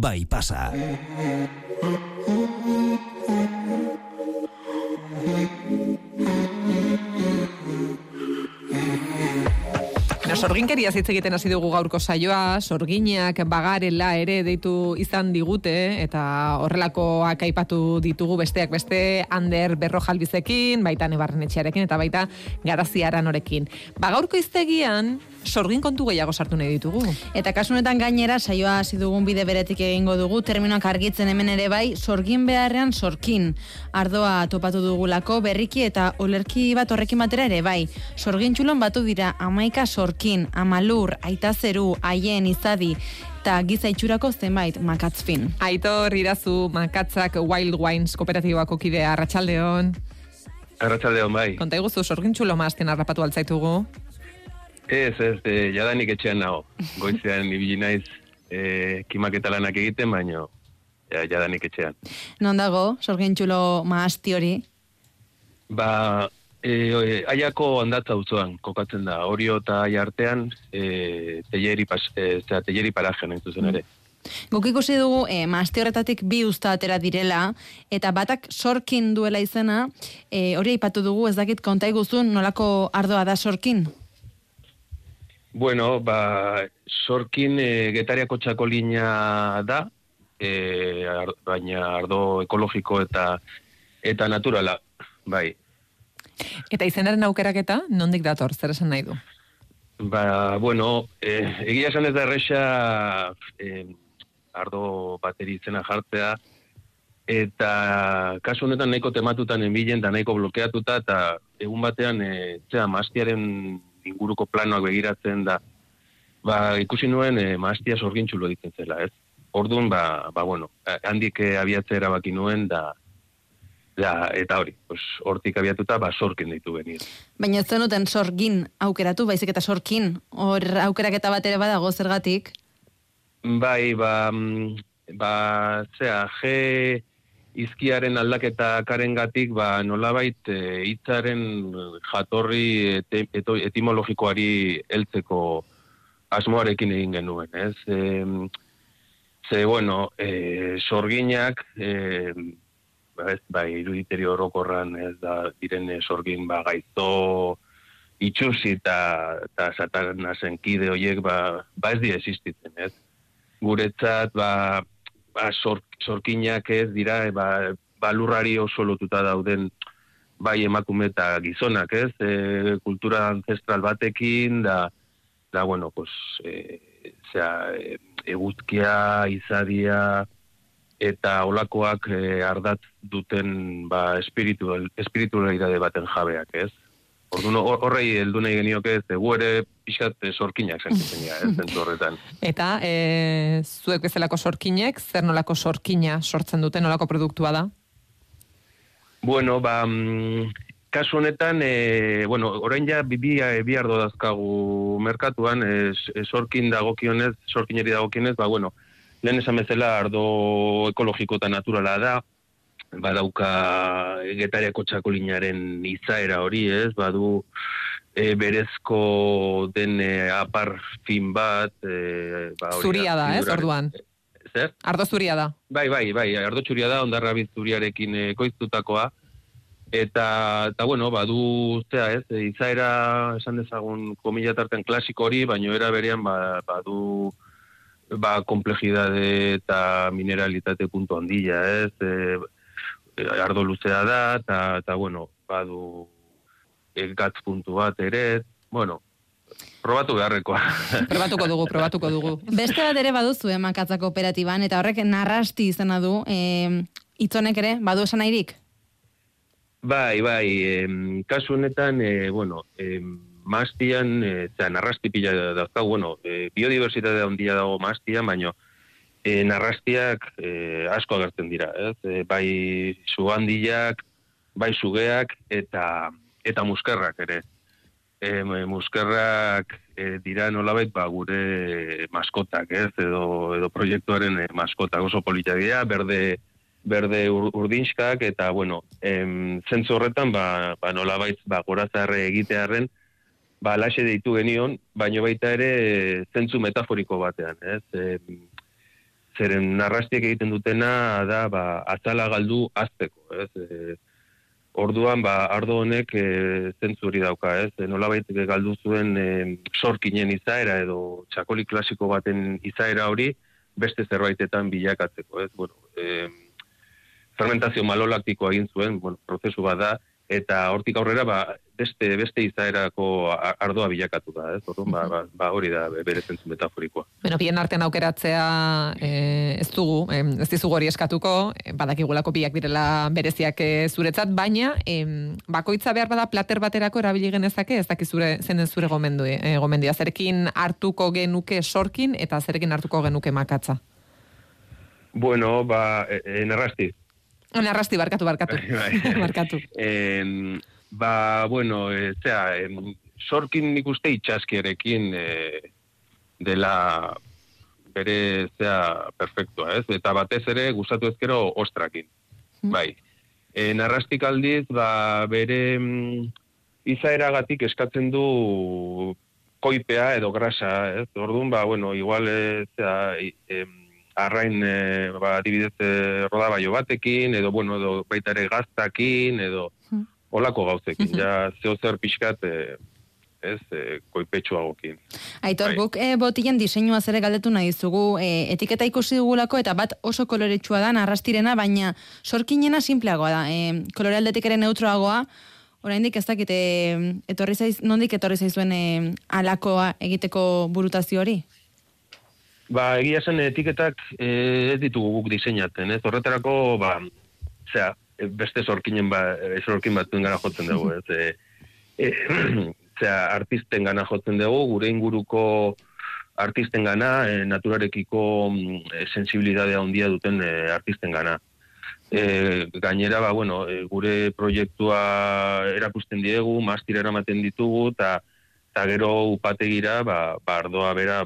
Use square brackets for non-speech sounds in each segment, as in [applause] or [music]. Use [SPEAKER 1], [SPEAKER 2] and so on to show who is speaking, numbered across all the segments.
[SPEAKER 1] bai
[SPEAKER 2] Bueno, sorginkeria hitz egiten hasi dugu gaurko saioa, sorginak bagarela ere deitu izan digute eta horrelakoak aipatu ditugu besteak beste Ander Berrojalbizekin, baita Nebarrenetxearekin eta baita Garaziaranorekin. Ba gaurko hiztegian sorgin kontu gehiago sartu nahi ditugu.
[SPEAKER 3] Eta kasunetan gainera saioa hasi dugun bide beretik egingo dugu terminoak argitzen hemen ere bai sorgin beharrean sorkin. Ardoa topatu dugulako berriki eta olerki bat horrekin batera ere bai. Sorgin txulon batu dira amaika sorkin, amalur, aitazeru, aien, izadi, eta giza itxurako zenbait makatzfin.
[SPEAKER 2] Aitor irazu makatzak Wild Wines kooperatibako kidea Arratsaldeon.
[SPEAKER 4] Arratsaldeon bai.
[SPEAKER 2] Konta iguzu sorgin txulo mazten harrapatu altzaitugu.
[SPEAKER 4] Ez, ez, e, jadanik etxean nago. Goizean ibili naiz e, kimaketa lanak egiten, baino ja, jadanik etxean.
[SPEAKER 3] Non dago, sorgin txulo maazti hori?
[SPEAKER 4] Ba, e, aiako ondatza auzoan kokatzen da. Orio eta aia artean, e, telleri, pas, e, zera, telleri parajean hain zuzen ere.
[SPEAKER 3] Guk ikusi dugu e, maazti horretatik bi usta atera direla, eta batak sorkin duela izena, e, hori aipatu dugu ez dakit konta iguzun nolako ardoa da sorkin?
[SPEAKER 4] Bueno, ba, sorkin e, getariako txakolina da, e, ar, baina ardo ekologiko eta eta naturala, bai.
[SPEAKER 2] Eta izenaren aukeraketa, nondik dator, zer esan nahi du?
[SPEAKER 4] Ba, bueno, e, egia esan ez da erresa e, ardo bateri izena jartzea, eta kasu honetan nahiko tematutan enbilen da nahiko blokeatuta, eta egun batean, e, zera, maztiaren inguruko planoak begiratzen da, ba, ikusi nuen e, maztia sorgintxulo ditzen zela, ez? Orduan, ba, ba bueno, handik e, abiatzea erabaki nuen, da, da, eta hori, pues, hortik abiatuta, ba, sorkin ditu benir.
[SPEAKER 3] Baina ez zenuten sorgin aukeratu, baizik eta sorkin, hor aukeraketa bat ere badago zergatik.
[SPEAKER 4] Bai, ba, mm, ba, zera, G izkiaren aldaketa karengatik, ba, nolabait e, hitzaren jatorri ete, eto, etimologikoari heltzeko asmoarekin egin genuen, ez? E, ze, bueno, e, sorginak, e, ez, bai, iruditeri orokorran, ez da, diren sorgin, ba, gaizto, itxusi eta, eta satanasen kide hoiek, ba, ba ez di existitzen, ez? Guretzat, ba, ba, sor, sorkinak ez dira, e, ba, balurrari oso lotuta dauden bai emakume eta gizonak, ez? E, kultura ancestral batekin, da, da bueno, pues, e, zera, e, eguzkia, izadia, eta olakoak e, ardat duten ba, espiritu, espiritualidade baten jabeak, ez? Orduan horrei heldu nahi genioke ez, egu ere pixat e, sorkinak sentitzen gara, ez, [laughs] zentzu horretan.
[SPEAKER 2] Eta, e, zuek bezalako sorkinek, zer nolako sorkina sortzen dute, nolako produktua da?
[SPEAKER 4] Bueno, ba, mm, kasu honetan, e, bueno, orain ja bi, bi, bi ardo dazkagu merkatuan, e, sorkin dagokionez, sorkineri dagokionez, ba, bueno, lehen esan bezala ardo ekologiko eta naturala da, badauka getariako txakolinaren izaera hori, ez, badu e, berezko den e, apar fin bat. E, ba, hori
[SPEAKER 2] zuria da, ez, orduan?
[SPEAKER 4] Zer?
[SPEAKER 2] Ardo zuria da.
[SPEAKER 4] Bai, bai, bai, ardo txuria da, ondarra bizturiarekin e, koiztutakoa. Eta, eta bueno, badu, zera, ez, izaera esan dezagun komila tarten klasiko hori, baino era berean ba, badu ba, komplejidade eta mineralitate puntu handila, ez, e, ardo luzea da, eta, eta bueno, badu e, gatz puntu bat ere, bueno, probatu beharrekoa. [laughs]
[SPEAKER 2] probatuko dugu, probatuko dugu.
[SPEAKER 3] Beste bat ere baduzu emakatza kooperatiban, eta horrek narrasti izena du, e, itzonek ere, badu esan nahirik?
[SPEAKER 4] Bai, bai, em, kasu honetan, e, bueno, em, maztian, e, zera, narrasti pila dauzkau, bueno, e, biodiversitatea handia dago maztian, baino, e, narrastiak e, asko agertzen dira, ez? E, bai sugandiak, bai sugeak, eta eta muskerrak ere. E, muskerrak e, dira nolabait ba, gure maskotak, ez? Edo, edo proiektuaren e, maskotak oso politak dira, berde, berde ur, urdinskak, eta, bueno, em, zentzu horretan, ba, ba nolabait, ba, gorazarre egitearen, ba, laxe deitu genion, baino baita ere zentzu metaforiko batean, ez? E, zeren narrastiek egiten dutena da ba, atzala galdu azteko, ez? E, orduan, ba, ardo honek e, zentzu hori dauka, ez? E, nolabait galdu zuen e, sorkinen izaera edo txakoli klasiko baten izaera hori beste zerbaitetan bilakatzeko, ez? Bueno, e, fermentazio malolaktikoa egin zuen, bueno, prozesu bat da, eta hortik aurrera ba, beste beste izaerako ardoa bilakatu da, ez? Orduan ba, ba, ba hori da bere zentzu metaforikoa.
[SPEAKER 2] Bueno, bien artean aukeratzea eh, ez dugu, eh, ez dizugu hori eskatuko, eh, badakigulako biak direla bereziak eh, zuretzat, baina eh, bakoitza behar bada plater baterako erabili genezake, ez daki zure zen zure gomendu, eh, gomendia. Zerekin hartuko genuke sorkin eta zerekin hartuko genuke makatza.
[SPEAKER 4] Bueno, ba, en errasti,
[SPEAKER 2] Narrasti, barkatu, barkatu. Bai, bai. [laughs] barkatu.
[SPEAKER 4] En, ba, bueno, e, zera, en, sorkin nik uste itxaskiarekin e, dela bere zea perfektua, ez? Eta batez ere gustatu ezkero ostrakin. Mm. Bai. E, narrastik aldiz, ba, bere mm, izaeragatik eskatzen du koipea edo grasa, ez? Orduan, ba, bueno, igual, e, zera, e, arrain e, ba, adibidez e, rodabaio batekin, edo, bueno, edo baita ere gaztakin, edo hmm. Olako gauzekin, [laughs] ja zeo zer pixkat, e, ez, e, koipetxu hagokin.
[SPEAKER 3] Aitor, bai. guk e, botilen diseinua zere galdetu nahi zugu, e, etiketa ikusi dugulako eta bat oso koloretsua da, narrastirena, baina sorkinena simpleagoa da, e, kolore aldetik ere neutroagoa, oraindik ez dakit, e, etorri zaiz, nondik etorri zaizuen e, alakoa egiteko burutazio hori?
[SPEAKER 4] Ba, egia zen etiketak e, ez ditugu guk diseinatzen, ez? Horretarako, ba, zera, beste zorkinen ba, zorkin batuen gana jotzen dugu, ez? E, e, zera, artisten gana jotzen dugu, gure inguruko artisten gana, e, naturarekiko e, sensibilidadea ondia duten e, artisten gana. E, gainera, ba, bueno, e, gure proiektua erakusten diegu, mastira eramaten ditugu, eta gero upategira, ba, ba ardoa bera,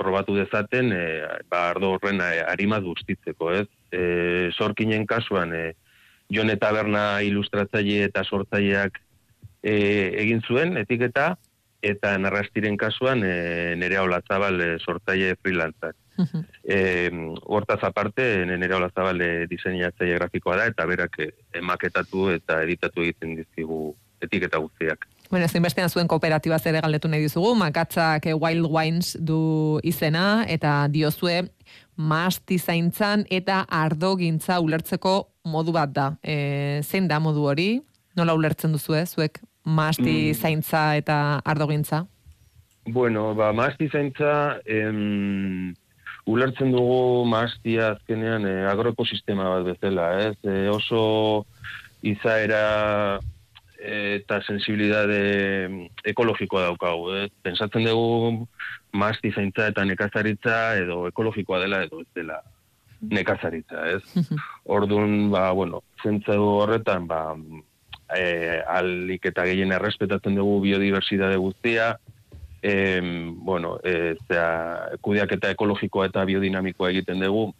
[SPEAKER 4] probatu dezaten e, ba, ardo horren e, harima guztitzeko, ez? E, sorkinen kasuan, e, Jon eta Berna ilustratzaile eta sortzaileak e, egin zuen etiketa, eta narrastiren kasuan e, nere olatzabal e, sortzaile freelantzak. e, hortaz aparte, nere olatzabal e, diseinatzaile grafikoa da, eta berak e, emaketatu eta editatu egiten dizkigu etiketa guztiak.
[SPEAKER 2] Bueno, ezin bestean zuen kooperatiba zere galdetu nahi dizugu, makatzak eh, Wild Wines du izena, eta diozue masti zaintzan eta ardo gintza ulertzeko modu bat da. E, zein da modu hori? Nola ulertzen duzu zuek masti mm. zaintza eta ardo gintza?
[SPEAKER 4] Bueno, ba, masti zaintza, em, ulertzen dugu mastia azkenean e, agroekosistema bat bezala, ez? E, oso izaera eta sensibilidade ekologikoa daukagu. Eh? Pensatzen dugu mazti zaintza eta nekazaritza edo ekologikoa dela edo ez dela nekazaritza. Ez? [laughs] Orduan, ba, bueno, zentza horretan, ba, e, alik eta gehien errespetatzen dugu biodiversidade guztia, e, bueno, e, zera, kudiak eta ekologikoa eta biodinamikoa egiten dugu,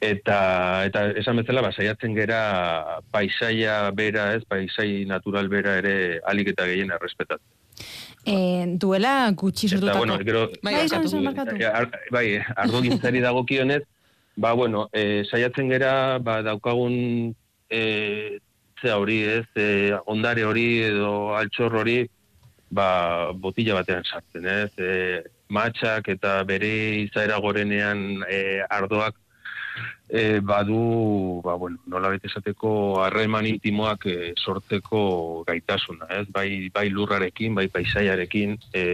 [SPEAKER 4] eta eta esan bezala ba saiatzen gera paisaia bera, ez, paisai natural bera ere alik eta gehien errespetatzen.
[SPEAKER 3] Eh, duela gutxi sortutako.
[SPEAKER 4] Bueno, gero, bai, bai, bai, ardo gintzari dagokionez, ba, bueno, e, saiatzen gera, ba, daukagun e, zea hori, ez, e, ondare hori edo altxor hori, ba, botila batean sartzen, ez, e, matxak eta bere izaera gorenean e, ardoak e, badu, ba, bueno, nola bete esateko harreman intimoak e, sortzeko gaitasuna, ez? Bai, bai lurrarekin, bai paisaiarekin, e,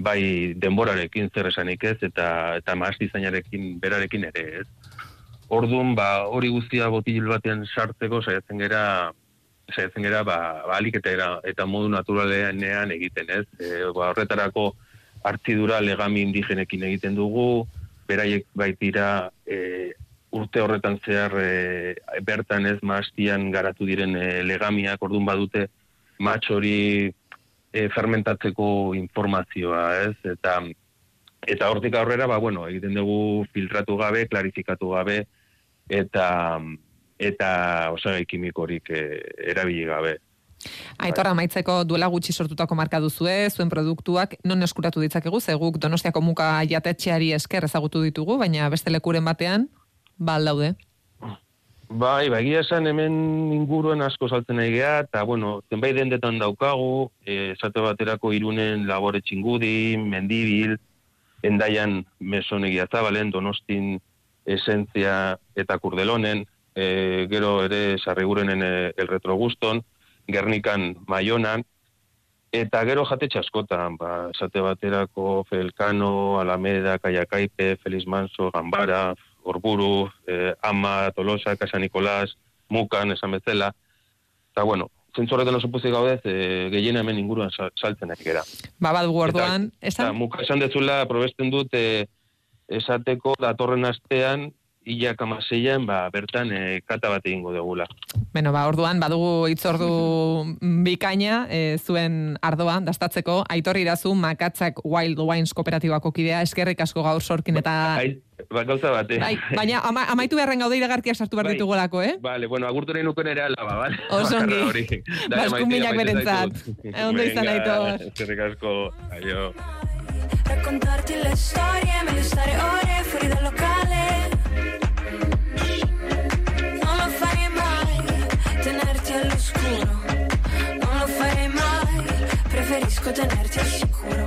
[SPEAKER 4] bai denborarekin zer esanik ez, eta, eta zainarekin berarekin ere, ez? Orduan, ba, hori guztia botil batean sartzeko, saiatzen gera, saiatzen gera, ba, ba eta, eta modu naturalean egiten, ez? E, ba, horretarako artidura legami indigenekin egiten dugu, beraiek baitira e, urte horretan zehar e, bertan ez maastian garatu diren e, legamiak ordun badute matx hori e, fermentatzeko informazioa, ez? Eta eta hortik aurrera ba bueno, egiten dugu filtratu gabe, klarifikatu gabe eta eta osagai kimikorik e, erabili gabe.
[SPEAKER 2] Aitor, amaitzeko duela gutxi sortutako marka duzue, zuen produktuak non eskuratu ditzakegu, ze guk donostiako muka jatetxeari esker ezagutu ditugu, baina beste lekuren batean, ba daude.
[SPEAKER 4] Bai, bai, egia esan hemen inguruen asko saltzen nahi geha, eta, bueno, zenbait dendetan daukagu, e, esate baterako irunen labore txingudi, mendibil, endaian mesonegia zabalen, donostin esentzia eta kurdelonen, e, gero ere sarrigurenen e, el retroguston, gernikan maionan, eta gero jatetxe askotan, ba, esate baterako Felkano, Alameda, Kaiakaipe, Feliz Manso, Gambara, Orburu, eh, Ama, Tolosa, Casa Nicolás, Mukan, esan bezala. Eta, bueno, zentzu horretan oso puzik gaudez, e, gehiena hemen inguruan saltzen ari gera.
[SPEAKER 2] Ba, bat orduan,
[SPEAKER 4] esan? Muka esan dezula, probesten dut, e, esateko datorren astean, hilak amaseian, ba, bertan e, kata bat egingo degula.
[SPEAKER 2] Beno, ba, orduan, badugu itzordu [laughs] bikaina, e, zuen ardoa, dastatzeko, aitor irazu, makatzak Wild Wines kooperatibako kidea, eskerrik asko gaur sorkin eta...
[SPEAKER 4] Ba, ba gauza bate.
[SPEAKER 2] Bai, baina ama, amaitu beharren gaude iragartiak sartu behar bai. ditugolako, eh?
[SPEAKER 4] Vale, bueno, agurtu nahi nuken ere alaba, vale?
[SPEAKER 2] Osongi, baskun minak berentzat. Ondo izan aitor.
[SPEAKER 4] Eskerrik asko, aio.
[SPEAKER 1] Raccontarti le storie, meglio stare ore fuori dal locale ვერ ისკოდან ერთი სიხურო